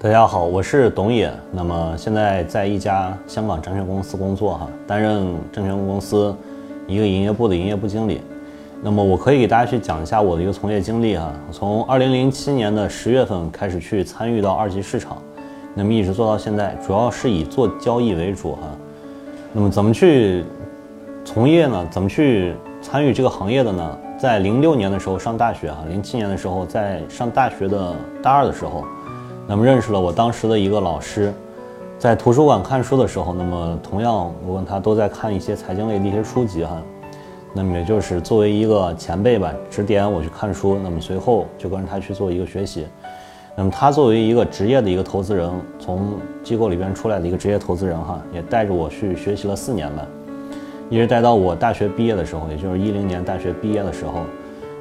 大家好，我是董野。那么现在在一家香港证券公司工作哈，担任证券公司一个营业部的营业部经理。那么我可以给大家去讲一下我的一个从业经历哈。从二零零七年的十月份开始去参与到二级市场，那么一直做到现在，主要是以做交易为主哈。那么怎么去从业呢？怎么去参与这个行业的呢？在零六年的时候上大学哈，零七年的时候在上大学的大二的时候，那么认识了我当时的一个老师，在图书馆看书的时候，那么同样我跟他都在看一些财经类的一些书籍哈。那么也就是作为一个前辈吧，指点我去看书。那么随后就跟着他去做一个学习。那么他作为一个职业的一个投资人，从机构里边出来的一个职业投资人哈，也带着我去学习了四年吧，一直待到我大学毕业的时候，也就是一零年大学毕业的时候。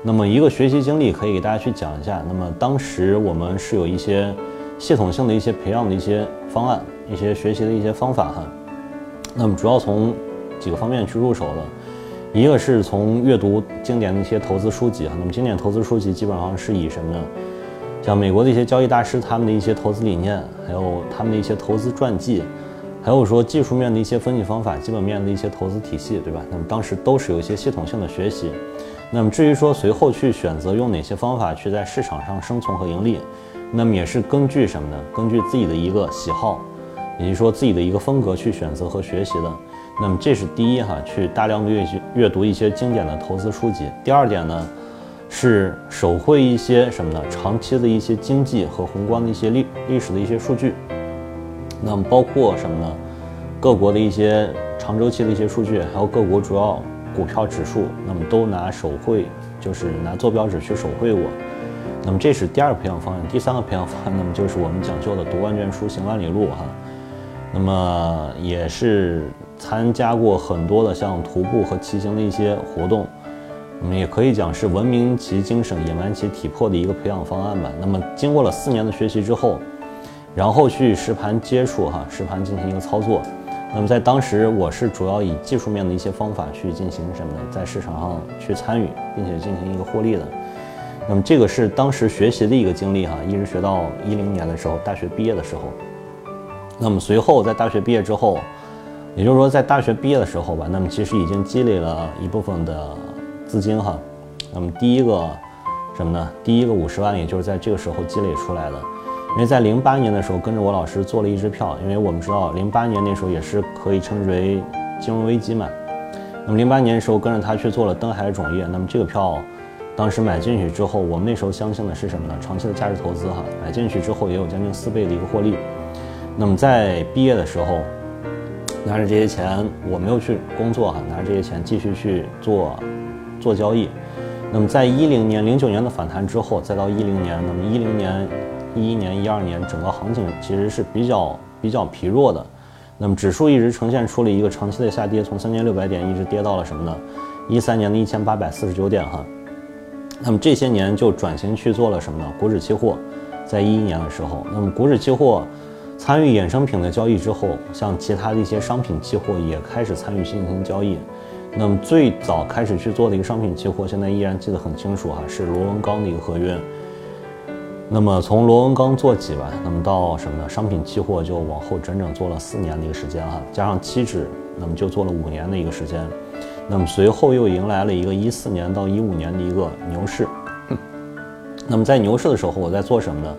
那么一个学习经历可以给大家去讲一下。那么当时我们是有一些系统性的一些培养的一些方案，一些学习的一些方法哈。那么主要从几个方面去入手的。一个是从阅读经典的一些投资书籍哈，那么经典投资书籍基本上是以什么呢？像美国的一些交易大师他们的一些投资理念，还有他们的一些投资传记，还有说技术面的一些分析方法，基本面的一些投资体系，对吧？那么当时都是有一些系统性的学习。那么至于说随后去选择用哪些方法去在市场上生存和盈利，那么也是根据什么呢？根据自己的一个喜好，也就是说自己的一个风格去选择和学习的。那么这是第一哈，去大量的阅阅读一些经典的投资书籍。第二点呢，是手绘一些什么呢？长期的一些经济和宏观的一些历历史的一些数据。那么包括什么呢？各国的一些长周期的一些数据，还有各国主要股票指数，那么都拿手绘，就是拿坐标纸去手绘过。那么这是第二个培养方案。第三个培养方案，那么就是我们讲究的读万卷书，行万里路哈。那么也是。参加过很多的像徒步和骑行的一些活动，我们也可以讲是文明其精神，野蛮其体魄的一个培养方案吧。那么经过了四年的学习之后，然后去实盘接触哈，实盘进行一个操作。那么在当时我是主要以技术面的一些方法去进行什么呢？在市场上去参与，并且进行一个获利的。那么这个是当时学习的一个经历哈，一直学到一零年的时候，大学毕业的时候。那么随后在大学毕业之后。也就是说，在大学毕业的时候吧，那么其实已经积累了一部分的资金哈。那么第一个什么呢？第一个五十万，也就是在这个时候积累出来的。因为在零八年的时候，跟着我老师做了一支票，因为我们知道零八年那时候也是可以称之为金融危机嘛。那么零八年的时候跟着他去做了登海种业，那么这个票当时买进去之后，我们那时候相信的是什么呢？长期的价值投资哈，买进去之后也有将近四倍的一个获利。那么在毕业的时候。拿着这些钱，我没有去工作哈，拿着这些钱继续去做做交易。那么在一零年、零九年的反弹之后，再到一零年，那么一零年、一一年、一二年，整个行情其实是比较比较疲弱的。那么指数一直呈现出了一个长期的下跌，从三千六百点一直跌到了什么呢？一三年的一千八百四十九点哈。那么这些年就转型去做了什么呢？股指期货，在一一年的时候，那么股指期货。参与衍生品的交易之后，像其他的一些商品期货也开始参与进行交易。那么最早开始去做的一个商品期货，现在依然记得很清楚哈，是螺纹钢的一个合约。那么从螺纹钢做起吧，那么到什么呢？商品期货就往后整整做了四年的一个时间哈，加上期指，那么就做了五年的一个时间。那么随后又迎来了一个一四年到一五年的一个牛市。那么在牛市的时候，我在做什么呢？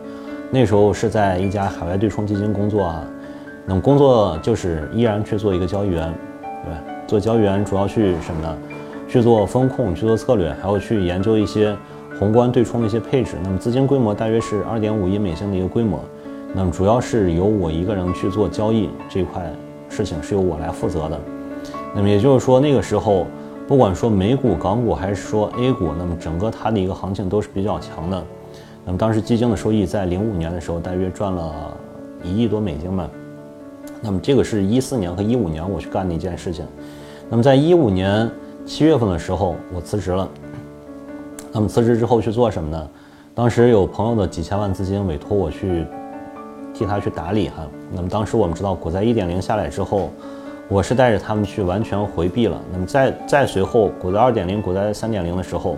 那时候是在一家海外对冲基金工作啊，那么工作就是依然去做一个交易员，对吧？做交易员主要去什么呢？去做风控，去做策略，还要去研究一些宏观对冲的一些配置。那么资金规模大约是二点五亿美金的一个规模，那么主要是由我一个人去做交易这块事情是由我来负责的。那么也就是说那个时候，不管说美股、港股还是说 A 股，那么整个它的一个行情都是比较强的。那么当时基金的收益在零五年的时候大约赚了一亿多美金吧。那么这个是一四年和一五年我去干的一件事情。那么在一五年七月份的时候我辞职了。那么辞职之后去做什么呢？当时有朋友的几千万资金委托我去替他去打理哈。那么当时我们知道股灾一点零下来之后，我是带着他们去完全回避了。那么在在随后股灾二点零、股灾三点零的时候。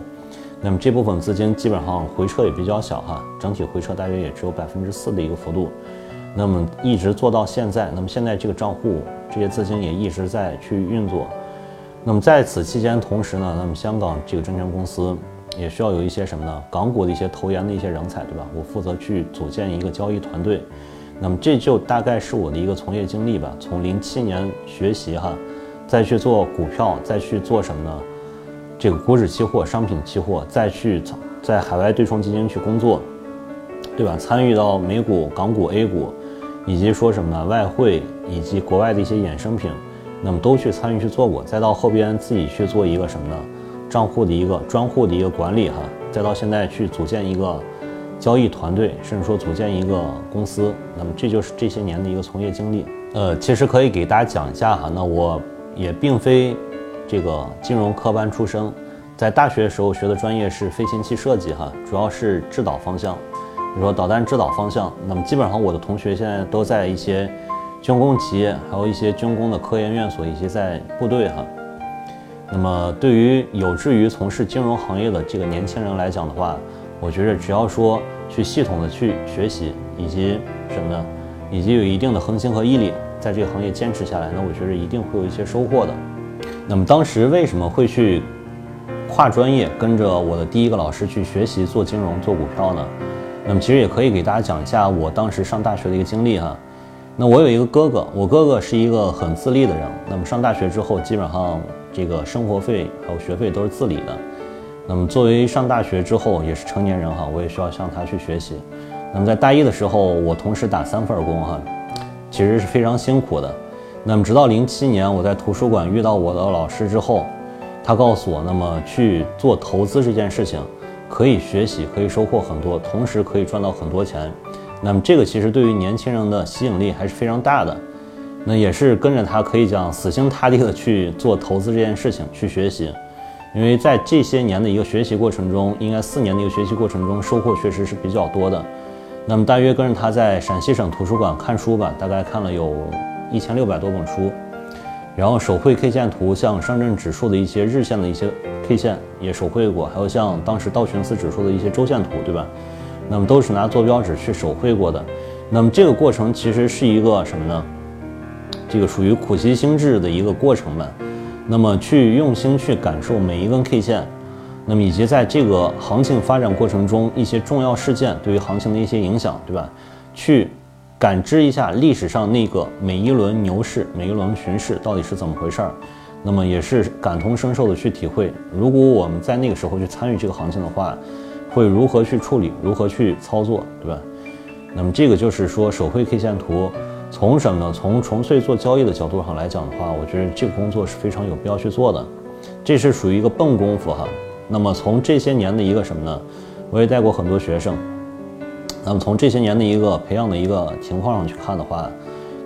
那么这部分资金基本上回撤也比较小哈，整体回撤大约也只有百分之四的一个幅度。那么一直做到现在，那么现在这个账户这些资金也一直在去运作。那么在此期间，同时呢，那么香港这个证券公司也需要有一些什么呢？港股的一些投研的一些人才，对吧？我负责去组建一个交易团队。那么这就大概是我的一个从业经历吧。从零七年学习哈，再去做股票，再去做什么呢？这个股指期货、商品期货，再去在海外对冲基金去工作，对吧？参与到美股、港股、A 股，以及说什么呢？外汇以及国外的一些衍生品，那么都去参与去做过。再到后边自己去做一个什么呢？账户的一个专户的一个管理哈。再到现在去组建一个。交易团队，甚至说组建一个公司，那么这就是这些年的一个从业经历。呃，其实可以给大家讲一下哈，那我也并非这个金融科班出身，在大学的时候学的专业是飞行器设计哈，主要是制导方向，比如说导弹制导方向。那么基本上我的同学现在都在一些军工企业，还有一些军工的科研院所，以及在部队哈。那么对于有志于从事金融行业的这个年轻人来讲的话，我觉得只要说去系统的去学习，以及什么呢，以及有一定的恒心和毅力，在这个行业坚持下来，那我觉得一定会有一些收获的。那么当时为什么会去跨专业，跟着我的第一个老师去学习做金融、做股票呢？那么其实也可以给大家讲一下我当时上大学的一个经历哈。那我有一个哥哥，我哥哥是一个很自立的人。那么上大学之后，基本上这个生活费还有学费都是自理的。那么作为上大学之后也是成年人哈，我也需要向他去学习。那么在大一的时候，我同时打三份工哈，其实是非常辛苦的。那么直到零七年我在图书馆遇到我的老师之后，他告诉我，那么去做投资这件事情，可以学习，可以收获很多，同时可以赚到很多钱。那么这个其实对于年轻人的吸引力还是非常大的。那也是跟着他可以讲死心塌地的去做投资这件事情，去学习。因为在这些年的一个学习过程中，应该四年的一个学习过程中，收获确实是比较多的。那么大约跟着他在陕西省图书馆看书吧，大概看了有一千六百多本书。然后手绘 K 线图，像上证指数的一些日线的一些 K 线也手绘过，还有像当时道琼斯指数的一些周线图，对吧？那么都是拿坐标纸去手绘过的。那么这个过程其实是一个什么呢？这个属于苦其心志的一个过程吧。那么去用心去感受每一根 K 线，那么以及在这个行情发展过程中一些重要事件对于行情的一些影响，对吧？去感知一下历史上那个每一轮牛市、每一轮熊市到底是怎么回事儿，那么也是感同身受的去体会。如果我们在那个时候去参与这个行情的话，会如何去处理，如何去操作，对吧？那么这个就是说手绘 K 线图。从什么呢？从纯粹做交易的角度上来讲的话，我觉得这个工作是非常有必要去做的。这是属于一个笨功夫哈。那么从这些年的一个什么呢？我也带过很多学生。那么从这些年的一个培养的一个情况上去看的话，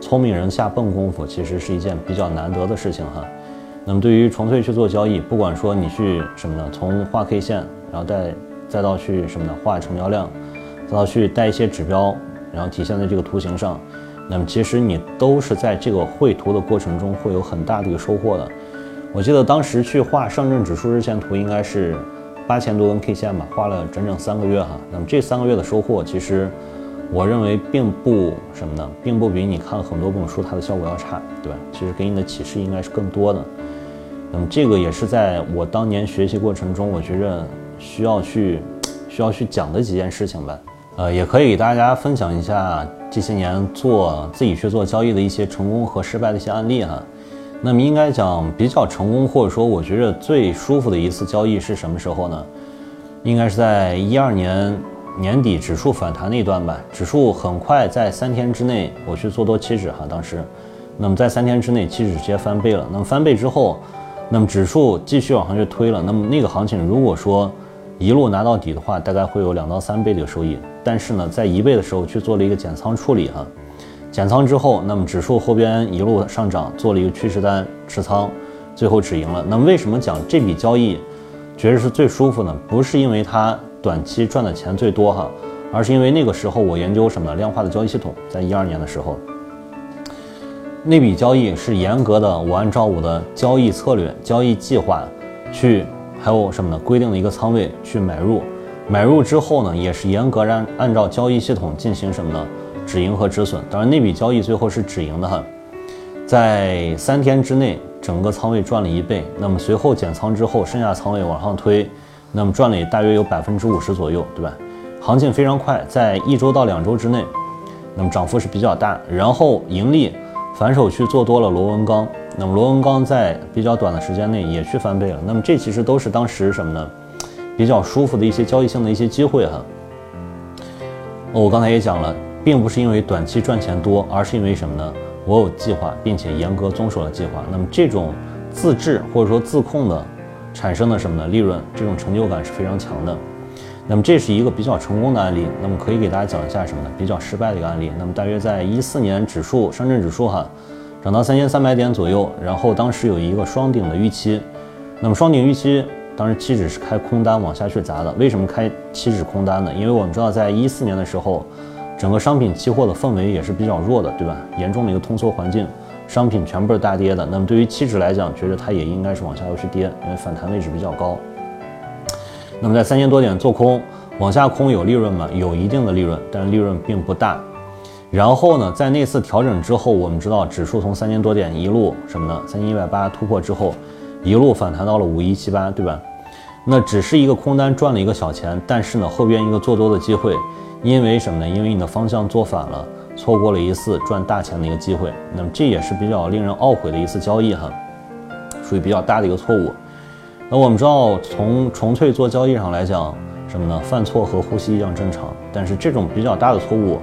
聪明人下笨功夫其实是一件比较难得的事情哈。那么对于纯粹去做交易，不管说你去什么呢？从画 K 线，然后再再到去什么呢？画成交量，再到去带一些指标，然后体现在这个图形上。那么其实你都是在这个绘图的过程中会有很大的一个收获的。我记得当时去画上证指数日线图应该是八千多根 K 线吧，画了整整三个月哈。那么这三个月的收获，其实我认为并不什么呢，并不比你看很多本书它的效果要差，对吧？其实给你的启示应该是更多的。那么这个也是在我当年学习过程中，我觉着需要去需要去讲的几件事情吧。呃，也可以给大家分享一下。这些年做自己去做交易的一些成功和失败的一些案例哈，那么应该讲比较成功或者说我觉得最舒服的一次交易是什么时候呢？应该是在一二年年底指数反弹那段吧。指数很快在三天之内我去做多期指哈，当时，那么在三天之内期指直接翻倍了。那么翻倍之后，那么指数继续往上去推了。那么那个行情如果说一路拿到底的话，大概会有两到三倍的收益。但是呢，在一倍的时候去做了一个减仓处理哈，减仓之后，那么指数后边一路上涨，做了一个趋势单持仓，最后止盈了。那么为什么讲这笔交易觉得是最舒服呢？不是因为它短期赚的钱最多哈，而是因为那个时候我研究什么量化的交易系统，在一二年的时候，那笔交易是严格的，我按照我的交易策略、交易计划去，还有什么呢？规定的一个仓位去买入，买入之后呢，也是严格按按照交易系统进行什么呢？止盈和止损。当然那笔交易最后是止盈的哈，在三天之内整个仓位赚了一倍。那么随后减仓之后，剩下仓位往上推，那么赚了也大约有百分之五十左右，对吧？行情非常快，在一周到两周之内，那么涨幅是比较大。然后盈利反手去做多了螺纹钢。那么螺纹钢在比较短的时间内也去翻倍了，那么这其实都是当时什么呢？比较舒服的一些交易性的一些机会哈。我刚才也讲了，并不是因为短期赚钱多，而是因为什么呢？我有计划，并且严格遵守了计划。那么这种自制或者说自控的产生的什么呢？利润，这种成就感是非常强的。那么这是一个比较成功的案例。那么可以给大家讲一下什么呢？比较失败的一个案例。那么大约在一四年指数，上证指数哈。涨到三千三百点左右，然后当时有一个双顶的预期，那么双顶预期当时期指是开空单往下去砸的。为什么开期指空单呢？因为我们知道在一四年的时候，整个商品期货的氛围也是比较弱的，对吧？严重的一个通缩环境，商品全部是大跌的。那么对于期指来讲，觉得它也应该是往下要去跌，因为反弹位置比较高。那么在三千多点做空往下空有利润吗？有一定的利润，但是利润并不大。然后呢，在那次调整之后，我们知道指数从三千多点一路什么呢？三千一百八突破之后，一路反弹到了五一七八，对吧？那只是一个空单赚了一个小钱，但是呢，后边一个做多的机会，因为什么呢？因为你的方向做反了，错过了一次赚大钱的一个机会。那么这也是比较令人懊悔的一次交易哈，属于比较大的一个错误。那我们知道，从纯粹做交易上来讲，什么呢？犯错和呼吸一样正常，但是这种比较大的错误。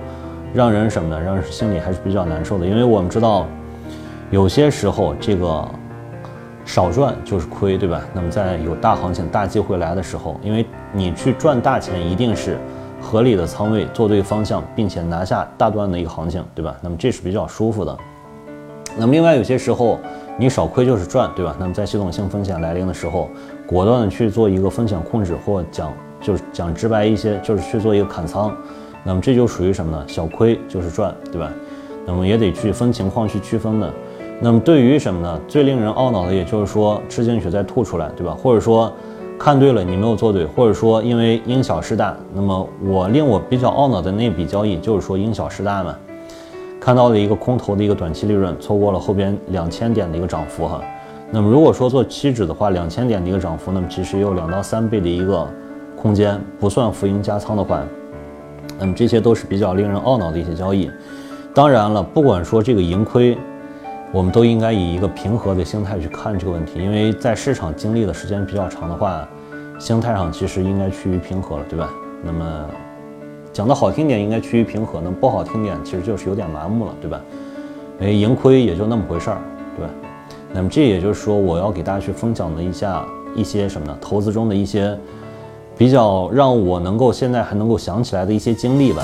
让人什么呢？让人心里还是比较难受的，因为我们知道，有些时候这个少赚就是亏，对吧？那么在有大行情、大机会来的时候，因为你去赚大钱，一定是合理的仓位做对方向，并且拿下大段的一个行情，对吧？那么这是比较舒服的。那么另外有些时候你少亏就是赚，对吧？那么在系统性风险来临的时候，果断的去做一个风险控制，或讲就是讲直白一些，就是去做一个砍仓。那么这就属于什么呢？小亏就是赚，对吧？那么也得去分情况去区分的。那么对于什么呢？最令人懊恼的，也就是说吃进去再吐出来，对吧？或者说看对了你没有做对，或者说因为因小失大。那么我令我比较懊恼的那笔交易，就是说因小失大嘛，看到了一个空头的一个短期利润，错过了后边两千点的一个涨幅哈。那么如果说做期指的话，两千点的一个涨幅，那么其实有两到三倍的一个空间，不算浮盈加仓的话。那么这些都是比较令人懊恼的一些交易。当然了，不管说这个盈亏，我们都应该以一个平和的心态去看这个问题。因为在市场经历的时间比较长的话，心态上其实应该趋于平和了，对吧？那么讲的好听点，应该趋于平和；那不好听点，其实就是有点麻木了，对吧？哎，盈亏也就那么回事儿，对吧？那么这也就是说，我要给大家去分享的一下一些什么呢？投资中的一些。比较让我能够现在还能够想起来的一些经历吧。